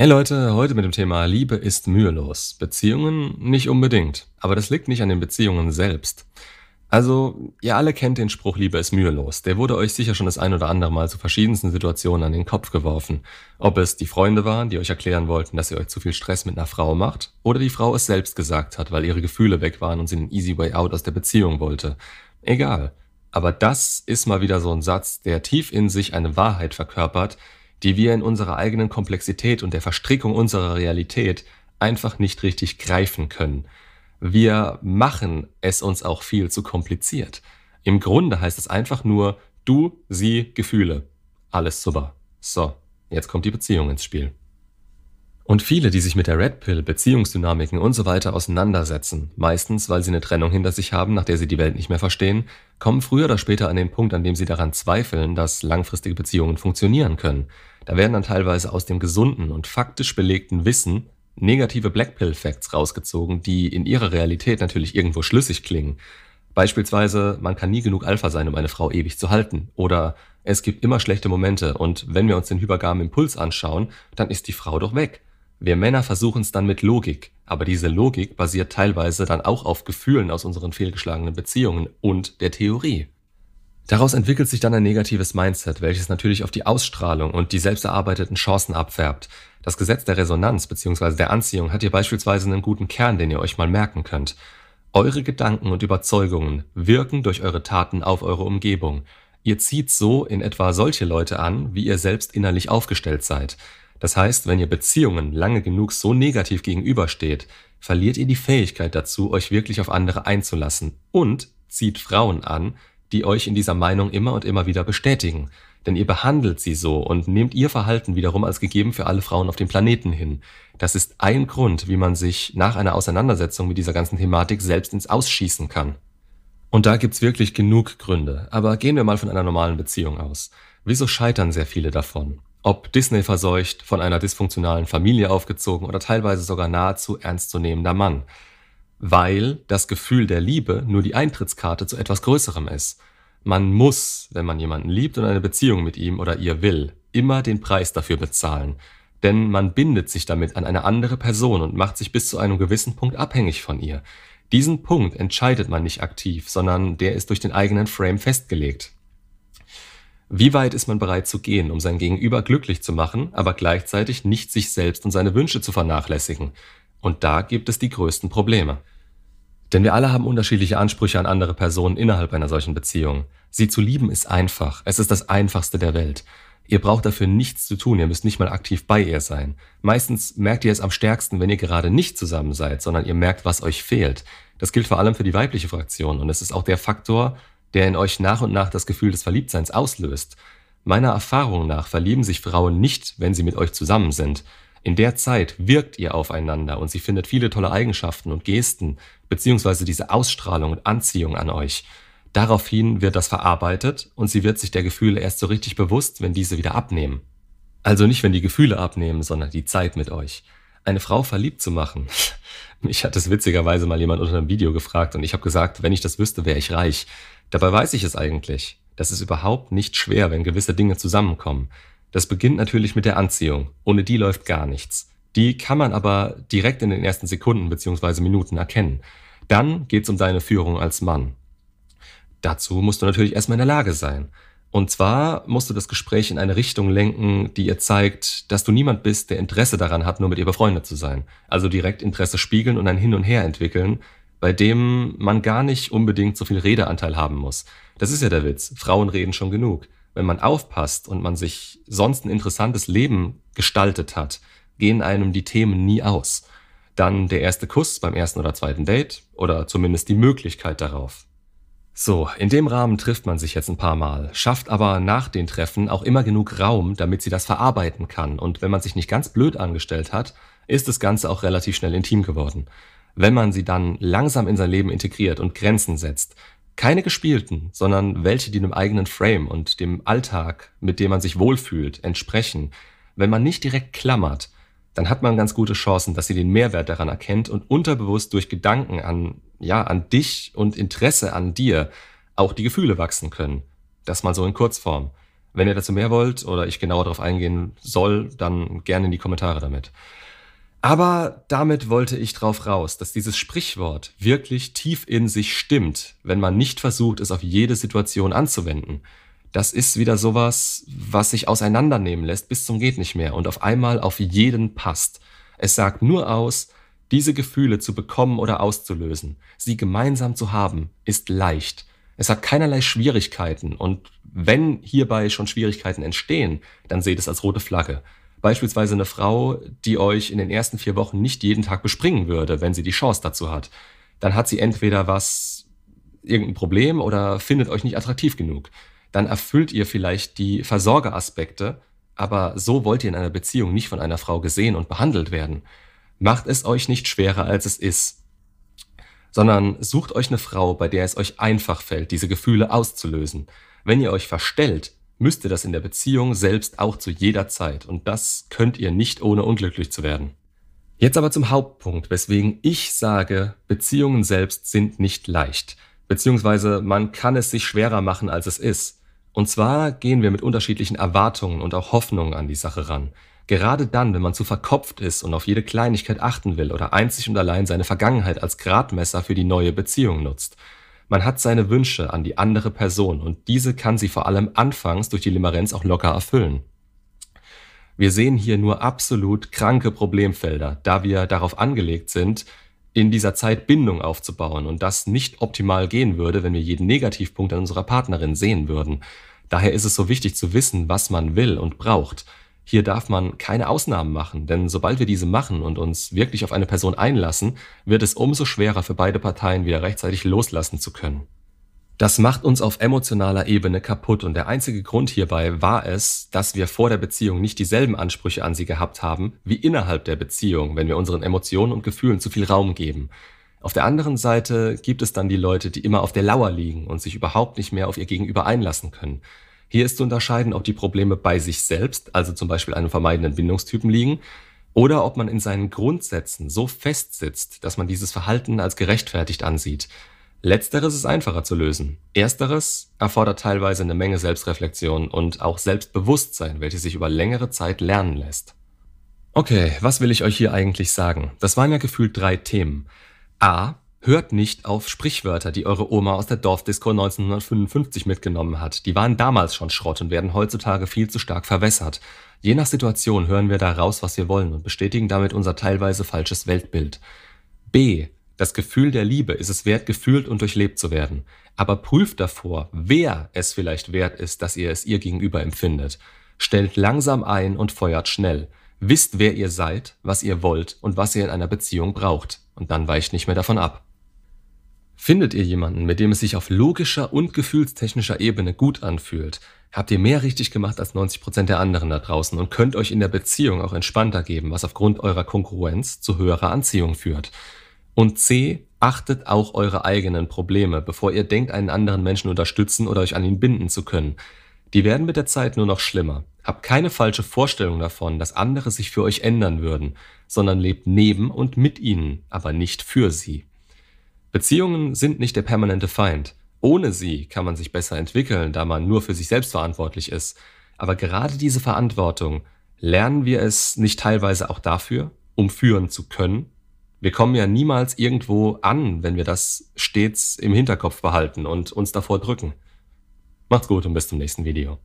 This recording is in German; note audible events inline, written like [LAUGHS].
Hey Leute, heute mit dem Thema Liebe ist mühelos. Beziehungen nicht unbedingt. Aber das liegt nicht an den Beziehungen selbst. Also, ihr alle kennt den Spruch Liebe ist mühelos. Der wurde euch sicher schon das ein oder andere Mal zu verschiedensten Situationen an den Kopf geworfen. Ob es die Freunde waren, die euch erklären wollten, dass ihr euch zu viel Stress mit einer Frau macht, oder die Frau es selbst gesagt hat, weil ihre Gefühle weg waren und sie einen easy way out aus der Beziehung wollte. Egal. Aber das ist mal wieder so ein Satz, der tief in sich eine Wahrheit verkörpert, die wir in unserer eigenen Komplexität und der Verstrickung unserer Realität einfach nicht richtig greifen können. Wir machen es uns auch viel zu kompliziert. Im Grunde heißt es einfach nur du, sie, Gefühle. Alles super. So, jetzt kommt die Beziehung ins Spiel. Und viele, die sich mit der Red Pill, Beziehungsdynamiken und so weiter auseinandersetzen, meistens weil sie eine Trennung hinter sich haben, nach der sie die Welt nicht mehr verstehen, kommen früher oder später an den Punkt, an dem sie daran zweifeln, dass langfristige Beziehungen funktionieren können. Da werden dann teilweise aus dem gesunden und faktisch belegten Wissen negative Blackpill-Facts rausgezogen, die in ihrer Realität natürlich irgendwo schlüssig klingen. Beispielsweise, man kann nie genug Alpha sein, um eine Frau ewig zu halten. Oder es gibt immer schlechte Momente und wenn wir uns den hypergamen Impuls anschauen, dann ist die Frau doch weg. Wir Männer versuchen es dann mit Logik, aber diese Logik basiert teilweise dann auch auf Gefühlen aus unseren fehlgeschlagenen Beziehungen und der Theorie. Daraus entwickelt sich dann ein negatives Mindset, welches natürlich auf die Ausstrahlung und die selbst erarbeiteten Chancen abfärbt. Das Gesetz der Resonanz bzw. der Anziehung hat hier beispielsweise einen guten Kern, den ihr euch mal merken könnt. Eure Gedanken und Überzeugungen wirken durch eure Taten auf eure Umgebung. Ihr zieht so in etwa solche Leute an, wie ihr selbst innerlich aufgestellt seid. Das heißt, wenn ihr Beziehungen lange genug so negativ gegenübersteht, verliert ihr die Fähigkeit dazu, euch wirklich auf andere einzulassen und zieht Frauen an, die euch in dieser Meinung immer und immer wieder bestätigen. Denn ihr behandelt sie so und nehmt ihr Verhalten wiederum als gegeben für alle Frauen auf dem Planeten hin. Das ist ein Grund, wie man sich nach einer Auseinandersetzung mit dieser ganzen Thematik selbst ins Ausschießen kann. Und da gibt's wirklich genug Gründe. Aber gehen wir mal von einer normalen Beziehung aus. Wieso scheitern sehr viele davon? Ob Disney verseucht, von einer dysfunktionalen Familie aufgezogen oder teilweise sogar nahezu ernstzunehmender Mann. Weil das Gefühl der Liebe nur die Eintrittskarte zu etwas Größerem ist. Man muss, wenn man jemanden liebt und eine Beziehung mit ihm oder ihr will, immer den Preis dafür bezahlen. Denn man bindet sich damit an eine andere Person und macht sich bis zu einem gewissen Punkt abhängig von ihr. Diesen Punkt entscheidet man nicht aktiv, sondern der ist durch den eigenen Frame festgelegt. Wie weit ist man bereit zu gehen, um sein Gegenüber glücklich zu machen, aber gleichzeitig nicht sich selbst und seine Wünsche zu vernachlässigen? Und da gibt es die größten Probleme. Denn wir alle haben unterschiedliche Ansprüche an andere Personen innerhalb einer solchen Beziehung. Sie zu lieben ist einfach. Es ist das einfachste der Welt. Ihr braucht dafür nichts zu tun, ihr müsst nicht mal aktiv bei ihr sein. Meistens merkt ihr es am stärksten, wenn ihr gerade nicht zusammen seid, sondern ihr merkt, was euch fehlt. Das gilt vor allem für die weibliche Fraktion und es ist auch der Faktor, der in euch nach und nach das Gefühl des Verliebtseins auslöst. Meiner Erfahrung nach verlieben sich Frauen nicht, wenn sie mit euch zusammen sind. In der Zeit wirkt ihr aufeinander und sie findet viele tolle Eigenschaften und Gesten, beziehungsweise diese Ausstrahlung und Anziehung an euch. Daraufhin wird das verarbeitet und sie wird sich der Gefühle erst so richtig bewusst, wenn diese wieder abnehmen. Also nicht, wenn die Gefühle abnehmen, sondern die Zeit mit euch. Eine Frau verliebt zu machen. [LAUGHS] Mich hat es witzigerweise mal jemand unter einem Video gefragt und ich habe gesagt, wenn ich das wüsste, wäre ich reich. Dabei weiß ich es eigentlich. Das ist überhaupt nicht schwer, wenn gewisse Dinge zusammenkommen. Das beginnt natürlich mit der Anziehung. Ohne die läuft gar nichts. Die kann man aber direkt in den ersten Sekunden bzw. Minuten erkennen. Dann geht's um deine Führung als Mann. Dazu musst du natürlich erstmal in der Lage sein. Und zwar musst du das Gespräch in eine Richtung lenken, die ihr zeigt, dass du niemand bist, der Interesse daran hat, nur mit ihr befreundet zu sein. Also direkt Interesse spiegeln und ein Hin und Her entwickeln, bei dem man gar nicht unbedingt so viel Redeanteil haben muss. Das ist ja der Witz. Frauen reden schon genug. Wenn man aufpasst und man sich sonst ein interessantes Leben gestaltet hat, gehen einem die Themen nie aus. Dann der erste Kuss beim ersten oder zweiten Date oder zumindest die Möglichkeit darauf. So, in dem Rahmen trifft man sich jetzt ein paar Mal, schafft aber nach den Treffen auch immer genug Raum, damit sie das verarbeiten kann. Und wenn man sich nicht ganz blöd angestellt hat, ist das Ganze auch relativ schnell intim geworden wenn man sie dann langsam in sein Leben integriert und Grenzen setzt. Keine gespielten, sondern welche, die dem eigenen Frame und dem Alltag, mit dem man sich wohlfühlt, entsprechen. Wenn man nicht direkt klammert, dann hat man ganz gute Chancen, dass sie den Mehrwert daran erkennt und unterbewusst durch Gedanken an, ja, an dich und Interesse an dir auch die Gefühle wachsen können. Das mal so in Kurzform. Wenn ihr dazu mehr wollt oder ich genauer darauf eingehen soll, dann gerne in die Kommentare damit. Aber damit wollte ich drauf raus, dass dieses Sprichwort wirklich tief in sich stimmt, wenn man nicht versucht, es auf jede Situation anzuwenden. Das ist wieder sowas, was sich auseinandernehmen lässt bis zum geht nicht mehr und auf einmal auf jeden passt. Es sagt nur aus, diese Gefühle zu bekommen oder auszulösen, sie gemeinsam zu haben, ist leicht. Es hat keinerlei Schwierigkeiten und wenn hierbei schon Schwierigkeiten entstehen, dann seht es als rote Flagge. Beispielsweise eine Frau, die euch in den ersten vier Wochen nicht jeden Tag bespringen würde, wenn sie die Chance dazu hat. Dann hat sie entweder was, irgendein Problem oder findet euch nicht attraktiv genug. Dann erfüllt ihr vielleicht die Versorgeraspekte, aber so wollt ihr in einer Beziehung nicht von einer Frau gesehen und behandelt werden. Macht es euch nicht schwerer, als es ist, sondern sucht euch eine Frau, bei der es euch einfach fällt, diese Gefühle auszulösen. Wenn ihr euch verstellt, müsst ihr das in der Beziehung selbst auch zu jeder Zeit und das könnt ihr nicht ohne unglücklich zu werden. Jetzt aber zum Hauptpunkt, weswegen ich sage, Beziehungen selbst sind nicht leicht, beziehungsweise man kann es sich schwerer machen, als es ist. Und zwar gehen wir mit unterschiedlichen Erwartungen und auch Hoffnungen an die Sache ran. Gerade dann, wenn man zu verkopft ist und auf jede Kleinigkeit achten will oder einzig und allein seine Vergangenheit als Gradmesser für die neue Beziehung nutzt. Man hat seine Wünsche an die andere Person und diese kann sie vor allem anfangs durch die Limerenz auch locker erfüllen. Wir sehen hier nur absolut kranke Problemfelder, da wir darauf angelegt sind, in dieser Zeit Bindung aufzubauen und das nicht optimal gehen würde, wenn wir jeden Negativpunkt an unserer Partnerin sehen würden. Daher ist es so wichtig zu wissen, was man will und braucht hier darf man keine Ausnahmen machen, denn sobald wir diese machen und uns wirklich auf eine Person einlassen, wird es umso schwerer für beide Parteien wieder rechtzeitig loslassen zu können. Das macht uns auf emotionaler Ebene kaputt und der einzige Grund hierbei war es, dass wir vor der Beziehung nicht dieselben Ansprüche an sie gehabt haben wie innerhalb der Beziehung, wenn wir unseren Emotionen und Gefühlen zu viel Raum geben. Auf der anderen Seite gibt es dann die Leute, die immer auf der Lauer liegen und sich überhaupt nicht mehr auf ihr Gegenüber einlassen können. Hier ist zu unterscheiden, ob die Probleme bei sich selbst, also zum Beispiel einem vermeidenden Bindungstypen liegen, oder ob man in seinen Grundsätzen so festsitzt, dass man dieses Verhalten als gerechtfertigt ansieht. Letzteres ist einfacher zu lösen. Ersteres erfordert teilweise eine Menge Selbstreflexion und auch Selbstbewusstsein, welches sich über längere Zeit lernen lässt. Okay, was will ich euch hier eigentlich sagen? Das waren ja gefühlt drei Themen. A. Hört nicht auf Sprichwörter, die eure Oma aus der Dorfdisco 1955 mitgenommen hat. Die waren damals schon Schrott und werden heutzutage viel zu stark verwässert. Je nach Situation hören wir da raus, was wir wollen und bestätigen damit unser teilweise falsches Weltbild. B. Das Gefühl der Liebe ist es wert, gefühlt und durchlebt zu werden. Aber prüft davor, wer es vielleicht wert ist, dass ihr es ihr gegenüber empfindet. Stellt langsam ein und feuert schnell. Wisst, wer ihr seid, was ihr wollt und was ihr in einer Beziehung braucht. Und dann weicht nicht mehr davon ab. Findet ihr jemanden, mit dem es sich auf logischer und gefühlstechnischer Ebene gut anfühlt, habt ihr mehr richtig gemacht als 90 Prozent der anderen da draußen und könnt euch in der Beziehung auch entspannter geben, was aufgrund eurer Konkurrenz zu höherer Anziehung führt. Und C, achtet auch eure eigenen Probleme, bevor ihr denkt, einen anderen Menschen unterstützen oder euch an ihn binden zu können. Die werden mit der Zeit nur noch schlimmer. Habt keine falsche Vorstellung davon, dass andere sich für euch ändern würden, sondern lebt neben und mit ihnen, aber nicht für sie. Beziehungen sind nicht der permanente Feind. Ohne sie kann man sich besser entwickeln, da man nur für sich selbst verantwortlich ist. Aber gerade diese Verantwortung, lernen wir es nicht teilweise auch dafür, um führen zu können? Wir kommen ja niemals irgendwo an, wenn wir das stets im Hinterkopf behalten und uns davor drücken. Macht's gut und bis zum nächsten Video.